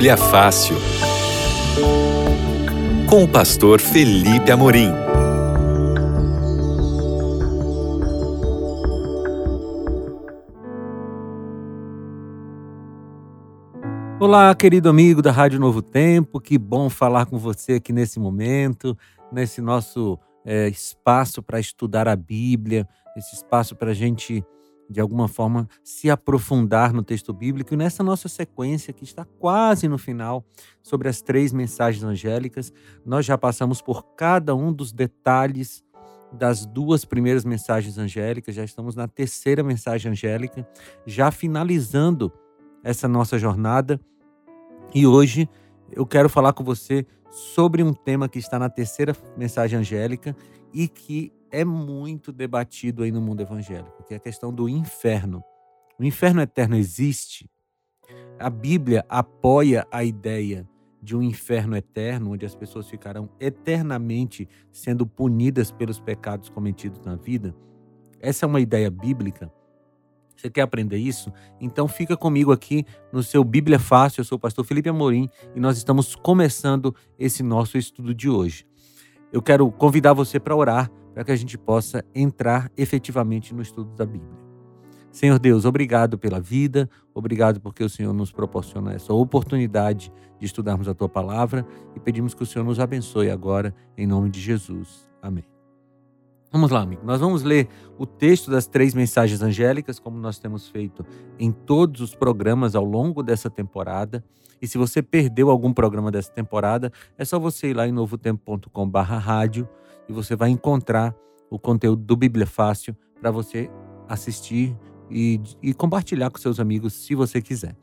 Bíblia Fácil. Com o pastor Felipe Amorim. Olá, querido amigo da Rádio Novo Tempo, que bom falar com você aqui nesse momento, nesse nosso é, espaço para estudar a Bíblia, esse espaço para a gente de alguma forma, se aprofundar no texto bíblico e nessa nossa sequência, que está quase no final, sobre as três mensagens angélicas. Nós já passamos por cada um dos detalhes das duas primeiras mensagens angélicas, já estamos na terceira mensagem angélica, já finalizando essa nossa jornada. E hoje eu quero falar com você sobre um tema que está na terceira mensagem angélica e que é muito debatido aí no mundo evangélico, que é a questão do inferno. O inferno eterno existe? A Bíblia apoia a ideia de um inferno eterno, onde as pessoas ficarão eternamente sendo punidas pelos pecados cometidos na vida? Essa é uma ideia bíblica. Você quer aprender isso? Então fica comigo aqui no seu Bíblia Fácil. Eu sou o pastor Felipe Amorim e nós estamos começando esse nosso estudo de hoje. Eu quero convidar você para orar para que a gente possa entrar efetivamente no estudo da Bíblia. Senhor Deus, obrigado pela vida, obrigado porque o Senhor nos proporciona essa oportunidade de estudarmos a tua palavra e pedimos que o Senhor nos abençoe agora, em nome de Jesus. Amém. Vamos lá, amigo. Nós vamos ler o texto das três mensagens angélicas, como nós temos feito em todos os programas ao longo dessa temporada. E se você perdeu algum programa dessa temporada, é só você ir lá em novotempo.com/rádio e você vai encontrar o conteúdo do Bíblia Fácil para você assistir e, e, compartilhar com seus amigos, se você quiser.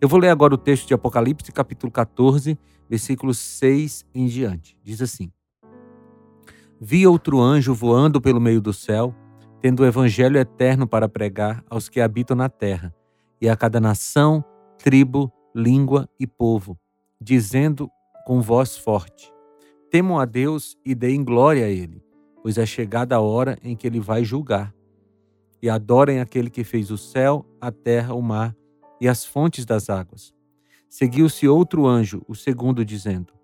Eu vou ler agora o texto de Apocalipse, capítulo 14, versículos 6 em diante. Diz assim: Vi outro anjo voando pelo meio do céu, tendo o evangelho eterno para pregar aos que habitam na terra, e a cada nação, tribo, língua e povo, dizendo com voz forte: Temam a Deus e deem glória a Ele, pois é chegada a hora em que Ele vai julgar. E adorem aquele que fez o céu, a terra, o mar e as fontes das águas. Seguiu-se outro anjo, o segundo, dizendo: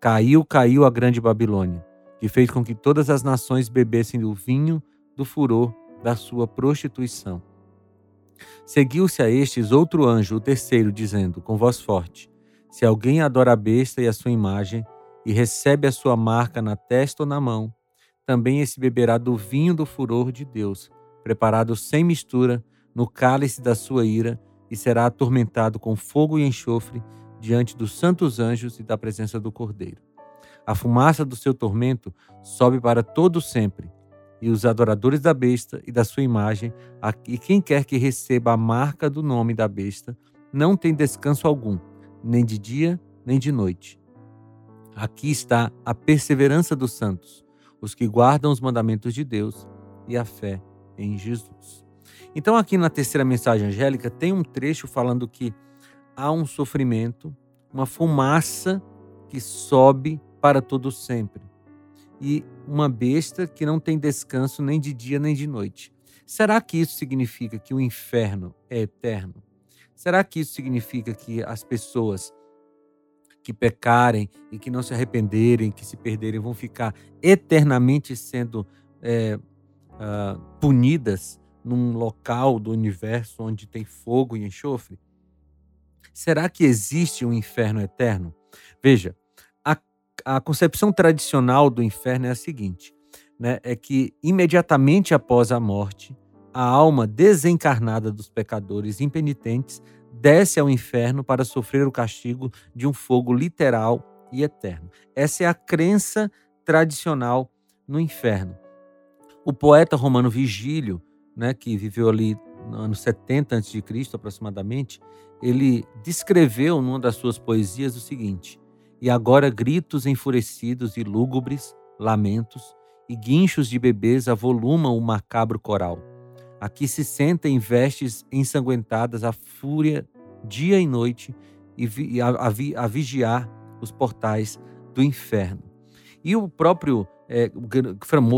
Caiu, caiu a grande Babilônia, que fez com que todas as nações bebessem do vinho do furor da sua prostituição. Seguiu-se a estes outro anjo, o terceiro, dizendo, com voz forte: Se alguém adora a besta e a sua imagem, e recebe a sua marca na testa ou na mão, também esse beberá do vinho do furor de Deus, preparado sem mistura, no cálice da sua ira, e será atormentado com fogo e enxofre diante dos santos anjos e da presença do Cordeiro. A fumaça do seu tormento sobe para todo sempre, e os adoradores da besta e da sua imagem, e quem quer que receba a marca do nome da besta, não tem descanso algum, nem de dia nem de noite Aqui está a perseverança dos santos, os que guardam os mandamentos de Deus e a fé em Jesus. Então, aqui na terceira mensagem angélica, tem um trecho falando que há um sofrimento, uma fumaça que sobe para todo sempre, e uma besta que não tem descanso nem de dia nem de noite. Será que isso significa que o inferno é eterno? Será que isso significa que as pessoas que pecarem e que não se arrependerem, que se perderem, vão ficar eternamente sendo é, uh, punidas num local do universo onde tem fogo e enxofre? Será que existe um inferno eterno? Veja, a, a concepção tradicional do inferno é a seguinte: né, é que imediatamente após a morte, a alma desencarnada dos pecadores impenitentes desce ao inferno para sofrer o castigo de um fogo literal e eterno. Essa é a crença tradicional no inferno. O poeta romano Vigílio, né, que viveu ali no ano 70 a.C., aproximadamente, ele descreveu numa das suas poesias o seguinte: E agora gritos enfurecidos e lúgubres, lamentos e guinchos de bebês avolumam o macabro coral. Aqui se sentem vestes ensanguentadas a fúria dia e noite e, a, a, a, vigiar os portais do inferno. E o próprio é,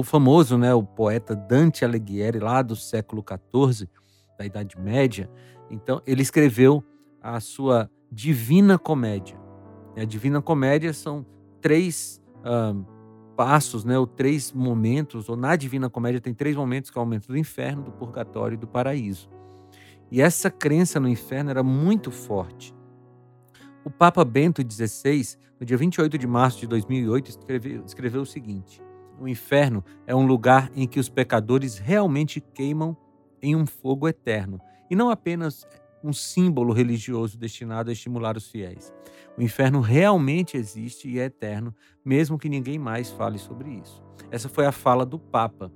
famoso, né, o poeta Dante Alighieri, lá do século XIV, da Idade Média, então ele escreveu a sua Divina Comédia. A Divina Comédia são três uh, passos, né, ou três momentos, ou na Divina Comédia tem três momentos, que é o momento do inferno, do purgatório e do paraíso. E essa crença no inferno era muito forte. O Papa Bento XVI, no dia 28 de março de 2008, escreveu, escreveu o seguinte: O inferno é um lugar em que os pecadores realmente queimam em um fogo eterno, e não apenas um símbolo religioso destinado a estimular os fiéis. O inferno realmente existe e é eterno, mesmo que ninguém mais fale sobre isso. Essa foi a fala do Papa.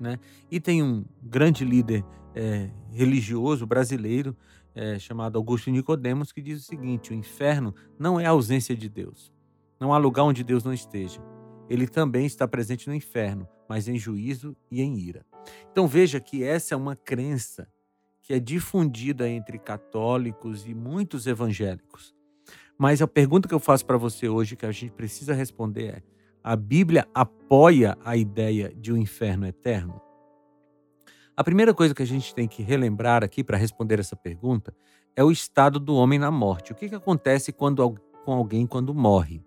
Né? E tem um grande líder é, religioso brasileiro é, chamado Augusto Nicodemos que diz o seguinte: o inferno não é a ausência de Deus. Não há lugar onde Deus não esteja. Ele também está presente no inferno, mas em juízo e em ira. Então veja que essa é uma crença que é difundida entre católicos e muitos evangélicos. Mas a pergunta que eu faço para você hoje, que a gente precisa responder é: a Bíblia apoia a ideia de um inferno eterno? A primeira coisa que a gente tem que relembrar aqui para responder essa pergunta é o estado do homem na morte. O que, que acontece quando, com alguém quando morre?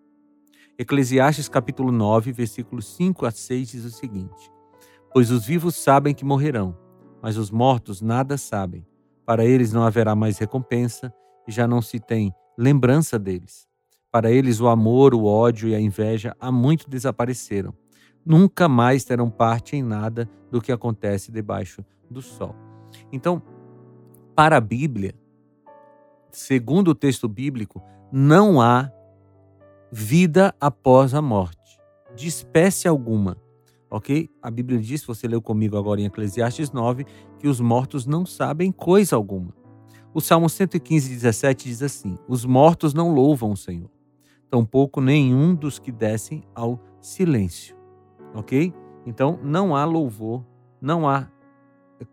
Eclesiastes capítulo 9, versículos 5 a 6 diz o seguinte: Pois os vivos sabem que morrerão, mas os mortos nada sabem. Para eles não haverá mais recompensa e já não se tem lembrança deles. Para eles, o amor, o ódio e a inveja há muito desapareceram. Nunca mais terão parte em nada do que acontece debaixo do sol. Então, para a Bíblia, segundo o texto bíblico, não há vida após a morte, de espécie alguma. Ok? A Bíblia diz, você leu comigo agora em Eclesiastes 9, que os mortos não sabem coisa alguma. O Salmo 115, 17 diz assim: Os mortos não louvam o Senhor, tampouco nenhum dos que descem ao silêncio. Ok? Então não há louvor, não há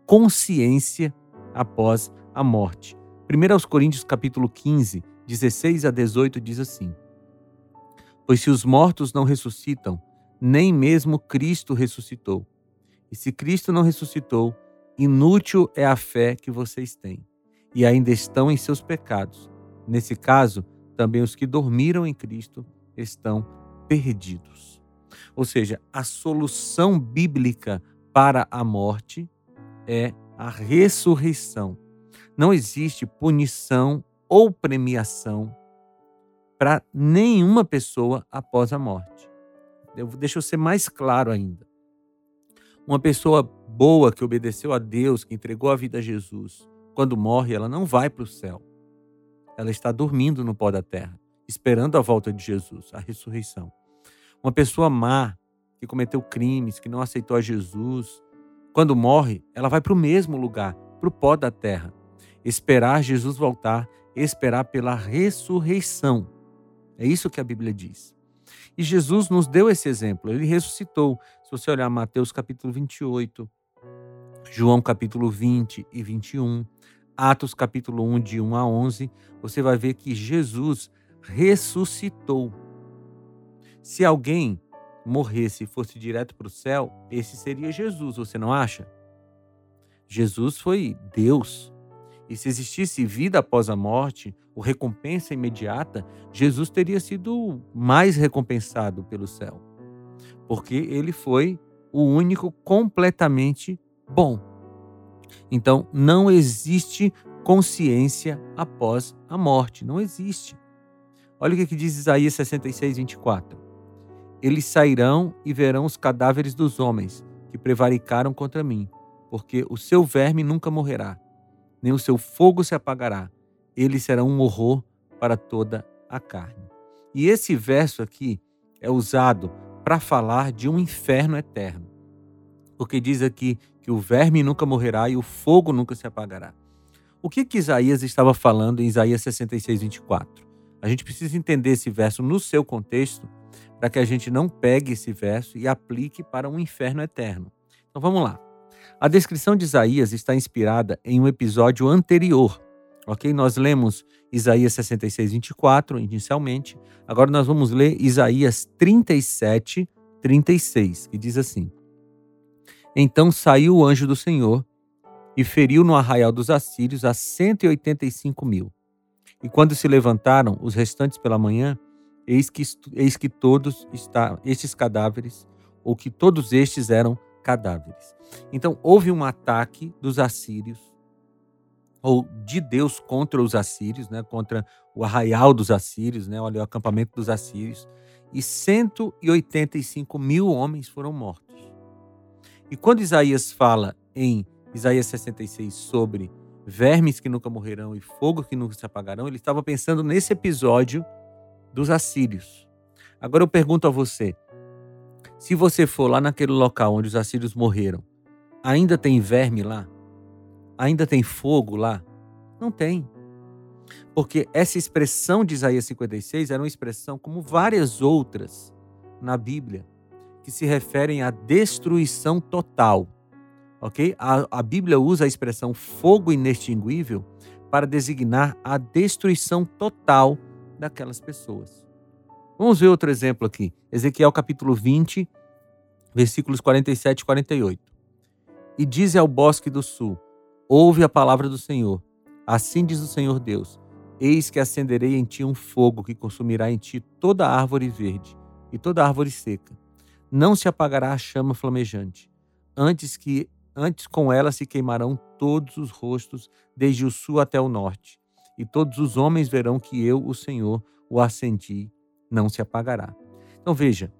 consciência após a morte. 1 Coríntios capítulo 15, 16 a 18 diz assim: Pois se os mortos não ressuscitam, nem mesmo Cristo ressuscitou. E se Cristo não ressuscitou, inútil é a fé que vocês têm e ainda estão em seus pecados. Nesse caso, também os que dormiram em Cristo estão perdidos. Ou seja, a solução bíblica para a morte é a ressurreição. Não existe punição ou premiação para nenhuma pessoa após a morte. Deixa eu ser mais claro ainda. Uma pessoa boa que obedeceu a Deus, que entregou a vida a Jesus, quando morre, ela não vai para o céu. Ela está dormindo no pó da terra, esperando a volta de Jesus, a ressurreição. Uma pessoa má, que cometeu crimes, que não aceitou a Jesus, quando morre, ela vai para o mesmo lugar, para o pó da terra. Esperar Jesus voltar, esperar pela ressurreição. É isso que a Bíblia diz. E Jesus nos deu esse exemplo. Ele ressuscitou. Se você olhar Mateus capítulo 28, João capítulo 20 e 21, Atos capítulo 1, de 1 a 11, você vai ver que Jesus ressuscitou. Se alguém morresse e fosse direto para o céu, esse seria Jesus, você não acha? Jesus foi Deus. E se existisse vida após a morte, ou recompensa imediata, Jesus teria sido mais recompensado pelo céu. Porque ele foi o único completamente bom. Então, não existe consciência após a morte. Não existe. Olha o que diz Isaías 66, 24. Eles sairão e verão os cadáveres dos homens que prevaricaram contra mim, porque o seu verme nunca morrerá, nem o seu fogo se apagará. Ele será um horror para toda a carne. E esse verso aqui é usado para falar de um inferno eterno. Porque diz aqui que o verme nunca morrerá e o fogo nunca se apagará. O que, que Isaías estava falando em Isaías 66, 24? A gente precisa entender esse verso no seu contexto para que a gente não pegue esse verso e aplique para um inferno eterno. Então vamos lá. A descrição de Isaías está inspirada em um episódio anterior. Ok? Nós lemos Isaías 66, 24 inicialmente. Agora nós vamos ler Isaías 37, 36, que diz assim: então saiu o anjo do Senhor e feriu no arraial dos assírios a cento e oitenta e cinco mil, E quando se levantaram os restantes pela manhã, eis que, eis que todos está, estes cadáveres, ou que todos estes eram cadáveres. Então houve um ataque dos assírios, ou de Deus contra os assírios, né, contra o arraial dos assírios, né, olha o acampamento dos assírios, e 185 mil homens foram mortos. E quando Isaías fala em Isaías 66 sobre vermes que nunca morrerão e fogo que nunca se apagarão, ele estava pensando nesse episódio dos assírios. Agora eu pergunto a você: se você for lá naquele local onde os assírios morreram, ainda tem verme lá? Ainda tem fogo lá? Não tem. Porque essa expressão de Isaías 56 era uma expressão como várias outras na Bíblia, que se referem à destruição total ok? A, a Bíblia usa a expressão fogo inextinguível para designar a destruição total daquelas pessoas. Vamos ver outro exemplo aqui. Ezequiel capítulo 20, versículos 47 e 48. E diz ao bosque do sul: Ouve a palavra do Senhor. Assim diz o Senhor Deus: Eis que acenderei em ti um fogo que consumirá em ti toda árvore verde e toda árvore seca. Não se apagará a chama flamejante, antes que Antes com ela se queimarão todos os rostos, desde o sul até o norte. E todos os homens verão que eu, o Senhor, o acendi, não se apagará. Então veja,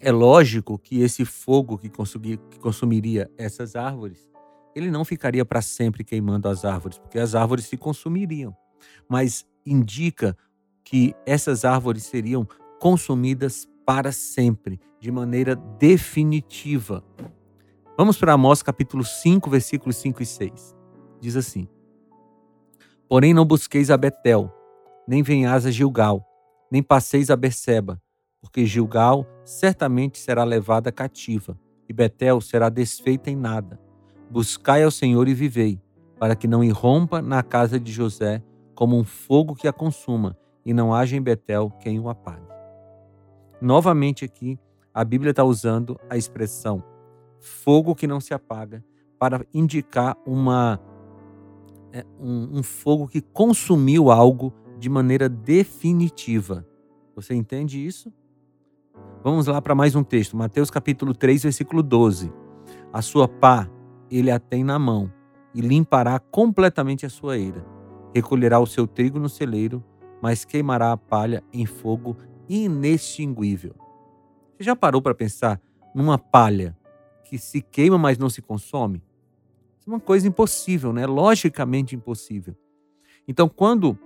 é lógico que esse fogo que, que consumiria essas árvores, ele não ficaria para sempre queimando as árvores, porque as árvores se consumiriam. Mas indica que essas árvores seriam consumidas para sempre, de maneira definitiva. Vamos para Amós capítulo 5, versículos 5 e 6. Diz assim: Porém não busqueis a Betel, nem venhais a Gilgal, nem passeis a Berseba, porque Gilgal certamente será levada cativa, e Betel será desfeita em nada. Buscai ao Senhor e vivei, para que não irrompa na casa de José como um fogo que a consuma, e não haja em Betel quem o apague. Novamente aqui, a Bíblia está usando a expressão fogo que não se apaga, para indicar uma, é, um, um fogo que consumiu algo de maneira definitiva. Você entende isso? Vamos lá para mais um texto, Mateus capítulo 3, versículo 12. A sua pá ele a tem na mão e limpará completamente a sua eira. Recolherá o seu trigo no celeiro, mas queimará a palha em fogo inextinguível. Você já parou para pensar numa palha que se queima, mas não se consome? Isso é uma coisa impossível, né? Logicamente impossível. Então, quando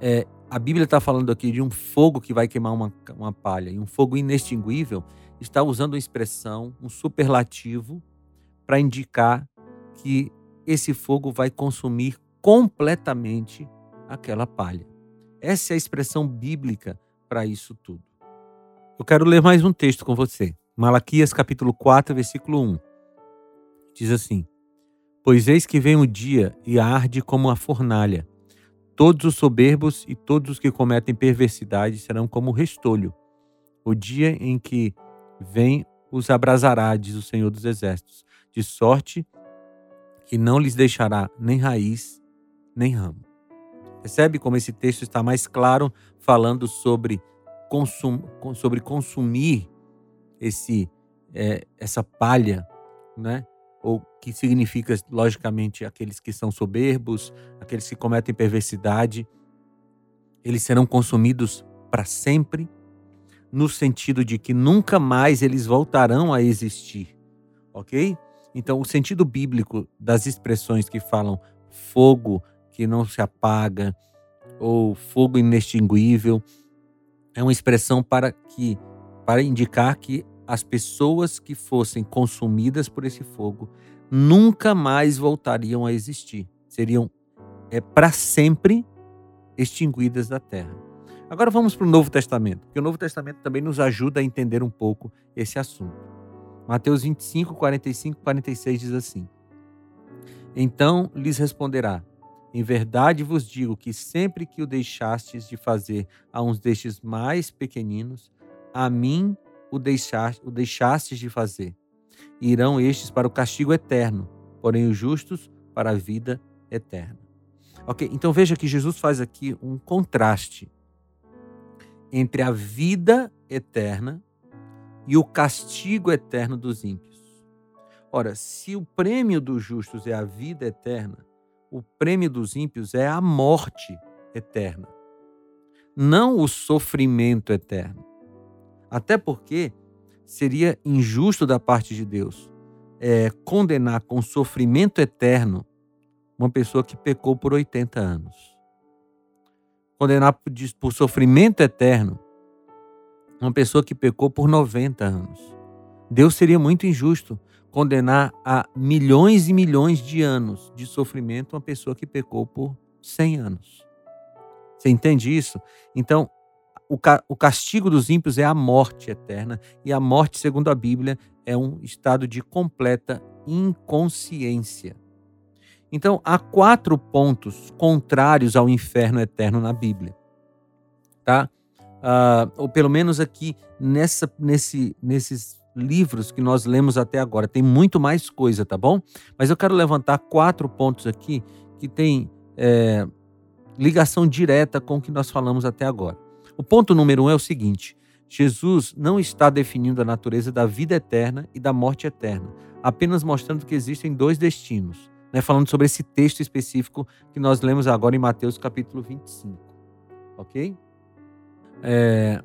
é, a Bíblia está falando aqui de um fogo que vai queimar uma, uma palha e um fogo inextinguível, está usando uma expressão, um superlativo, para indicar que esse fogo vai consumir completamente aquela palha. Essa é a expressão bíblica para isso tudo. Eu quero ler mais um texto com você. Malaquias capítulo 4, versículo 1. Diz assim: Pois eis que vem o dia e arde como a fornalha. Todos os soberbos e todos os que cometem perversidade serão como restolho. O dia em que vem os abrasará, diz o Senhor dos Exércitos, de sorte que não lhes deixará nem raiz, nem ramo. Percebe como esse texto está mais claro, falando sobre, consum, sobre consumir esse é, essa palha, né? Que significa logicamente aqueles que são soberbos, aqueles que cometem perversidade, eles serão consumidos para sempre, no sentido de que nunca mais eles voltarão a existir, ok? Então, o sentido bíblico das expressões que falam fogo que não se apaga ou fogo inextinguível é uma expressão para que para indicar que as pessoas que fossem consumidas por esse fogo nunca mais voltariam a existir. Seriam é, para sempre extinguidas da terra. Agora vamos para o Novo Testamento, porque o Novo Testamento também nos ajuda a entender um pouco esse assunto. Mateus 25, 45 e 46 diz assim: Então lhes responderá: Em verdade vos digo que sempre que o deixastes de fazer a uns destes mais pequeninos, a mim o, deixar, o deixastes de fazer. Irão estes para o castigo eterno, porém os justos para a vida eterna. Ok? Então veja que Jesus faz aqui um contraste entre a vida eterna e o castigo eterno dos ímpios. Ora, se o prêmio dos justos é a vida eterna, o prêmio dos ímpios é a morte eterna, não o sofrimento eterno. Até porque seria injusto da parte de Deus é, condenar com sofrimento eterno uma pessoa que pecou por 80 anos. Condenar por, por sofrimento eterno uma pessoa que pecou por 90 anos. Deus seria muito injusto condenar a milhões e milhões de anos de sofrimento uma pessoa que pecou por 100 anos. Você entende isso? Então, o, ca o castigo dos ímpios é a morte eterna, e a morte, segundo a Bíblia, é um estado de completa inconsciência. Então, há quatro pontos contrários ao inferno eterno na Bíblia. Tá? Uh, ou pelo menos aqui nessa, nesse, nesses livros que nós lemos até agora. Tem muito mais coisa, tá bom? Mas eu quero levantar quatro pontos aqui que tem é, ligação direta com o que nós falamos até agora. O ponto número um é o seguinte: Jesus não está definindo a natureza da vida eterna e da morte eterna, apenas mostrando que existem dois destinos, né? falando sobre esse texto específico que nós lemos agora em Mateus capítulo 25. Ok? É...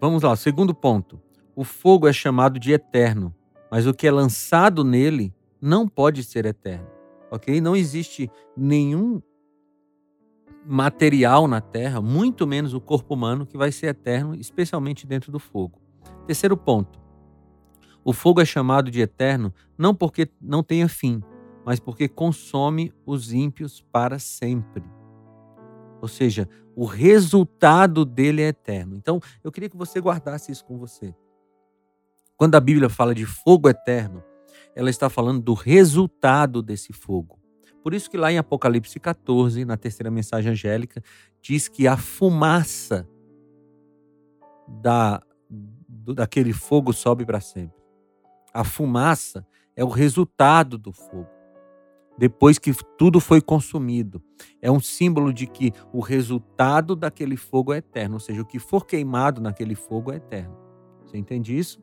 Vamos lá, segundo ponto. O fogo é chamado de eterno, mas o que é lançado nele não pode ser eterno. Ok? Não existe nenhum material na Terra, muito menos o corpo humano, que vai ser eterno, especialmente dentro do fogo. Terceiro ponto. O fogo é chamado de eterno não porque não tenha fim, mas porque consome os ímpios para sempre. Ou seja, o resultado dele é eterno. Então, eu queria que você guardasse isso com você. Quando a Bíblia fala de fogo eterno, ela está falando do resultado desse fogo. Por isso que lá em Apocalipse 14, na terceira mensagem angélica, diz que a fumaça da, do, daquele fogo sobe para sempre. A fumaça é o resultado do fogo. Depois que tudo foi consumido, é um símbolo de que o resultado daquele fogo é eterno, ou seja, o que for queimado naquele fogo é eterno. Você entende isso?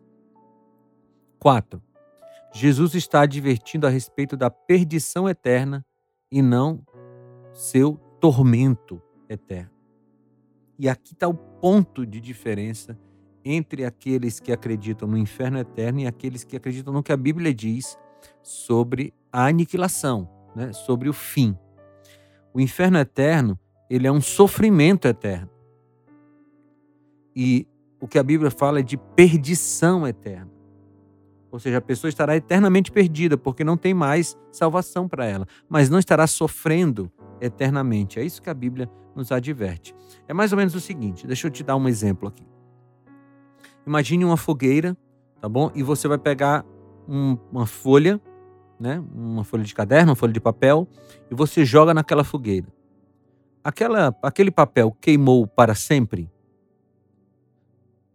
4. Jesus está advertindo a respeito da perdição eterna e não seu tormento eterno. E aqui está o ponto de diferença entre aqueles que acreditam no inferno eterno e aqueles que acreditam no que a Bíblia diz sobre a aniquilação, né? sobre o fim. O inferno eterno, ele é um sofrimento eterno. E o que a Bíblia fala é de perdição eterna. Ou seja, a pessoa estará eternamente perdida, porque não tem mais salvação para ela, mas não estará sofrendo eternamente. É isso que a Bíblia nos adverte. É mais ou menos o seguinte, deixa eu te dar um exemplo aqui. Imagine uma fogueira, tá bom? E você vai pegar um, uma folha, né? Uma folha de caderno, uma folha de papel, e você joga naquela fogueira. Aquela, aquele papel queimou para sempre?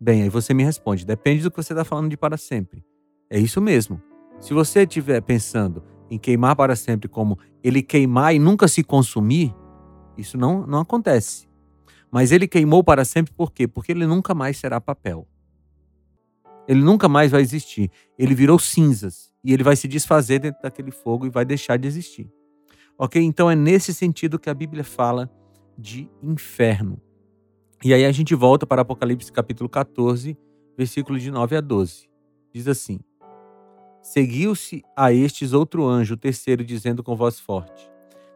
Bem, aí você me responde, depende do que você está falando de para sempre. É isso mesmo. Se você estiver pensando em queimar para sempre como ele queimar e nunca se consumir, isso não, não acontece. Mas ele queimou para sempre por quê? Porque ele nunca mais será papel. Ele nunca mais vai existir. Ele virou cinzas e ele vai se desfazer dentro daquele fogo e vai deixar de existir. Ok? Então é nesse sentido que a Bíblia fala de inferno. E aí a gente volta para Apocalipse capítulo 14, versículo de 9 a 12. Diz assim: Seguiu-se a estes outro anjo, o terceiro, dizendo com voz forte: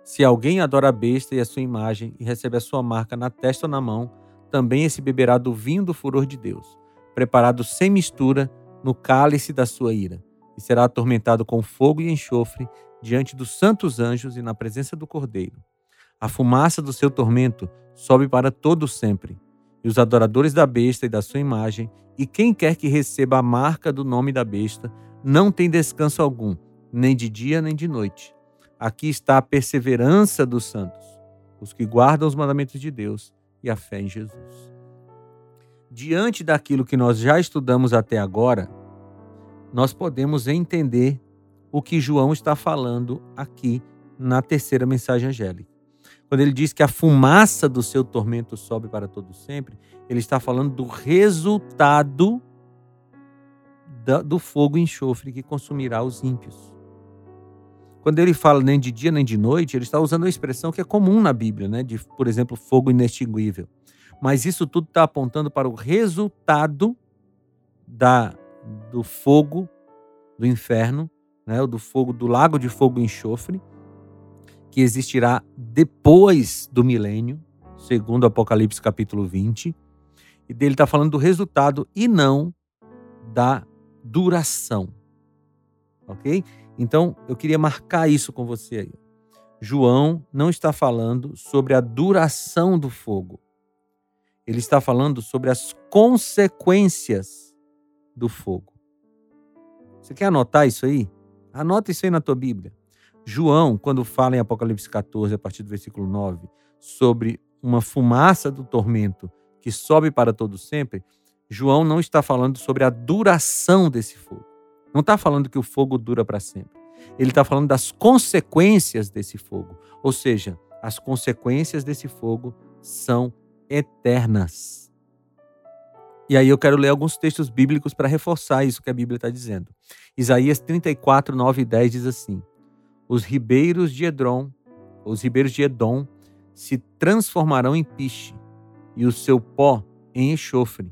Se alguém adora a besta e a sua imagem e recebe a sua marca na testa ou na mão, também esse beberá do vinho do furor de Deus, preparado sem mistura no cálice da sua ira, e será atormentado com fogo e enxofre diante dos santos anjos e na presença do Cordeiro. A fumaça do seu tormento sobe para todo sempre, e os adoradores da besta e da sua imagem, e quem quer que receba a marca do nome da besta, não tem descanso algum, nem de dia nem de noite. Aqui está a perseverança dos santos, os que guardam os mandamentos de Deus e a fé em Jesus. Diante daquilo que nós já estudamos até agora, nós podemos entender o que João está falando aqui na terceira mensagem angélica. Quando ele diz que a fumaça do seu tormento sobe para todo sempre, ele está falando do resultado do fogo e enxofre que consumirá os ímpios. Quando ele fala nem de dia nem de noite, ele está usando uma expressão que é comum na Bíblia, né? de, por exemplo, fogo inextinguível. Mas isso tudo está apontando para o resultado da, do fogo do inferno, né? do fogo do lago de fogo e enxofre, que existirá depois do milênio, segundo Apocalipse capítulo 20. E dele está falando do resultado e não da duração. Ok? Então, eu queria marcar isso com você aí. João não está falando sobre a duração do fogo. Ele está falando sobre as consequências do fogo. Você quer anotar isso aí? Anota isso aí na tua Bíblia. João, quando fala em Apocalipse 14, a partir do versículo 9, sobre uma fumaça do tormento que sobe para todo sempre, João não está falando sobre a duração desse fogo. Não está falando que o fogo dura para sempre. Ele está falando das consequências desse fogo. Ou seja, as consequências desse fogo são eternas. E aí eu quero ler alguns textos bíblicos para reforçar isso que a Bíblia está dizendo. Isaías 34, 9 e 10 diz assim: Os ribeiros de Edrom, os ribeiros de Edom, se transformarão em piche, e o seu pó em enxofre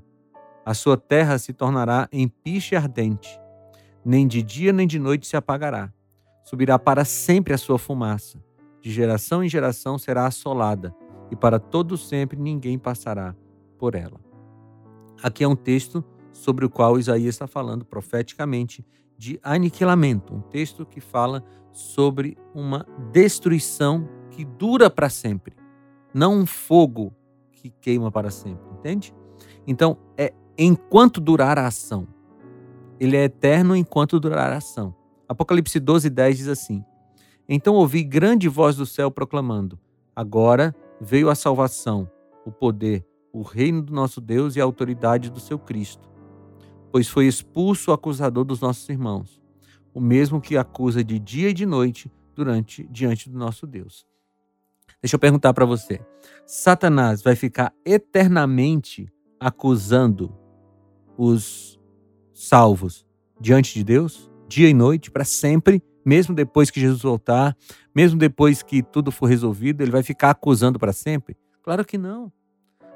a sua terra se tornará em piche ardente, nem de dia nem de noite se apagará. Subirá para sempre a sua fumaça. De geração em geração será assolada, e para todo sempre ninguém passará por ela. Aqui é um texto sobre o qual Isaías está falando profeticamente de aniquilamento, um texto que fala sobre uma destruição que dura para sempre, não um fogo que queima para sempre, entende? Então, é enquanto durar a ação. Ele é eterno enquanto durar a ação. Apocalipse 12, 10 diz assim: Então ouvi grande voz do céu proclamando: Agora veio a salvação, o poder, o reino do nosso Deus e a autoridade do seu Cristo. Pois foi expulso o acusador dos nossos irmãos, o mesmo que acusa de dia e de noite durante diante do nosso Deus. Deixa eu perguntar para você: Satanás vai ficar eternamente acusando os salvos diante de Deus, dia e noite, para sempre, mesmo depois que Jesus voltar, mesmo depois que tudo for resolvido, ele vai ficar acusando para sempre? Claro que não.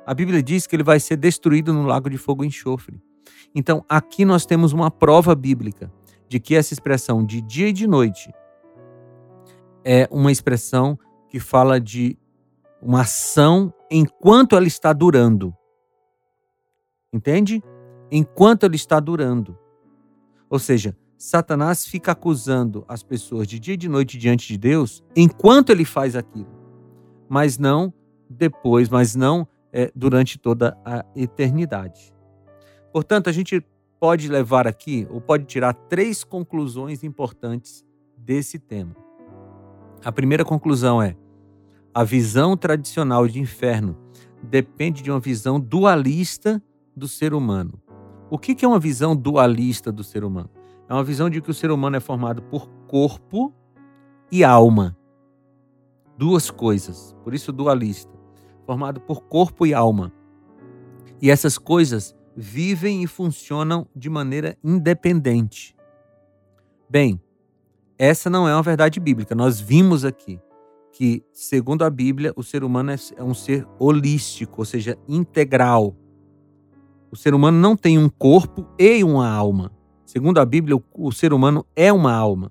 A Bíblia diz que ele vai ser destruído no lago de fogo e enxofre. Então, aqui nós temos uma prova bíblica de que essa expressão de dia e de noite é uma expressão que fala de uma ação enquanto ela está durando. Entende? Enquanto ele está durando. Ou seja, Satanás fica acusando as pessoas de dia e de noite diante de Deus enquanto ele faz aquilo, mas não depois, mas não é, durante toda a eternidade. Portanto, a gente pode levar aqui, ou pode tirar três conclusões importantes desse tema. A primeira conclusão é: a visão tradicional de inferno depende de uma visão dualista do ser humano. O que é uma visão dualista do ser humano? É uma visão de que o ser humano é formado por corpo e alma. Duas coisas, por isso dualista. Formado por corpo e alma. E essas coisas vivem e funcionam de maneira independente. Bem, essa não é uma verdade bíblica. Nós vimos aqui que, segundo a Bíblia, o ser humano é, é um ser holístico, ou seja, integral. O ser humano não tem um corpo e uma alma. Segundo a Bíblia, o ser humano é uma alma.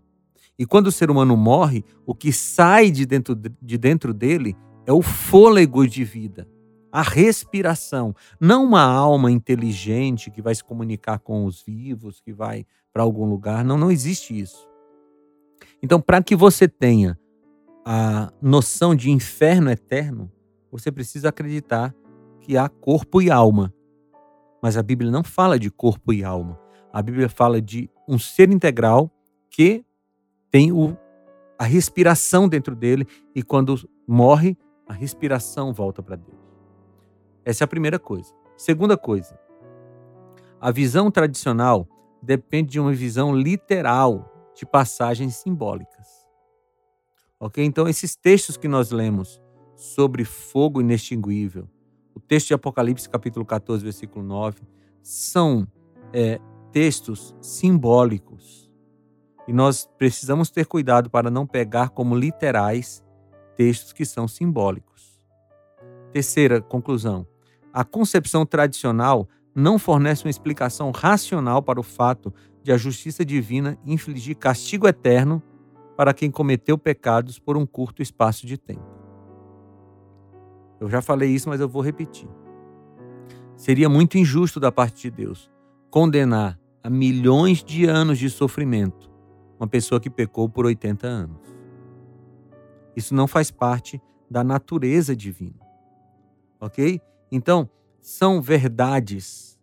E quando o ser humano morre, o que sai de dentro, de dentro dele é o fôlego de vida, a respiração. Não uma alma inteligente que vai se comunicar com os vivos, que vai para algum lugar. Não, não existe isso. Então, para que você tenha a noção de inferno eterno, você precisa acreditar que há corpo e alma. Mas a Bíblia não fala de corpo e alma. A Bíblia fala de um ser integral que tem o, a respiração dentro dele e quando morre, a respiração volta para Deus. Essa é a primeira coisa. Segunda coisa, a visão tradicional depende de uma visão literal de passagens simbólicas. Ok? Então, esses textos que nós lemos sobre fogo inextinguível. O texto de Apocalipse, capítulo 14, versículo 9, são é, textos simbólicos. E nós precisamos ter cuidado para não pegar como literais textos que são simbólicos. Terceira conclusão: a concepção tradicional não fornece uma explicação racional para o fato de a justiça divina infligir castigo eterno para quem cometeu pecados por um curto espaço de tempo. Eu já falei isso, mas eu vou repetir. Seria muito injusto da parte de Deus condenar a milhões de anos de sofrimento uma pessoa que pecou por 80 anos. Isso não faz parte da natureza divina. Ok? Então, são verdades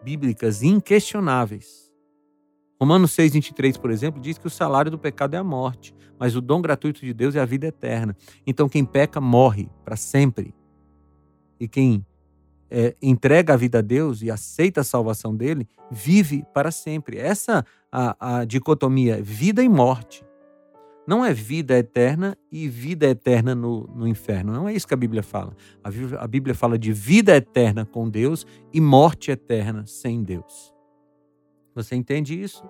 bíblicas inquestionáveis. Romanos 6, 23, por exemplo, diz que o salário do pecado é a morte, mas o dom gratuito de Deus é a vida eterna. Então, quem peca morre para sempre. E quem é, entrega a vida a Deus e aceita a salvação dele, vive para sempre. Essa a, a dicotomia vida e morte. Não é vida eterna e vida eterna no, no inferno. Não é isso que a Bíblia fala. A Bíblia, a Bíblia fala de vida eterna com Deus e morte eterna sem Deus. Você entende isso?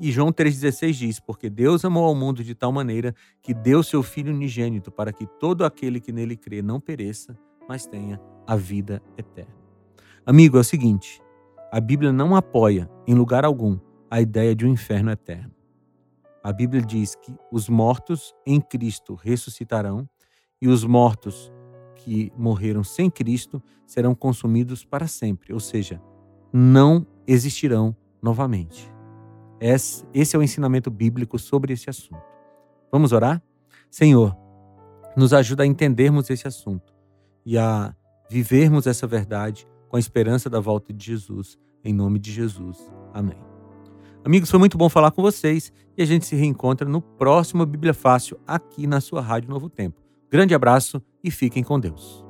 E João 3,16 diz: Porque Deus amou ao mundo de tal maneira que deu seu Filho unigênito para que todo aquele que nele crê não pereça, mas tenha a vida eterna. Amigo, é o seguinte: a Bíblia não apoia, em lugar algum, a ideia de um inferno eterno. A Bíblia diz que os mortos em Cristo ressuscitarão e os mortos que morreram sem Cristo serão consumidos para sempre, ou seja, não existirão novamente. Esse é o ensinamento bíblico sobre esse assunto. Vamos orar? Senhor, nos ajuda a entendermos esse assunto e a vivermos essa verdade com a esperança da volta de Jesus. Em nome de Jesus. Amém. Amigos, foi muito bom falar com vocês e a gente se reencontra no próximo Bíblia Fácil aqui na sua Rádio Novo Tempo. Grande abraço e fiquem com Deus.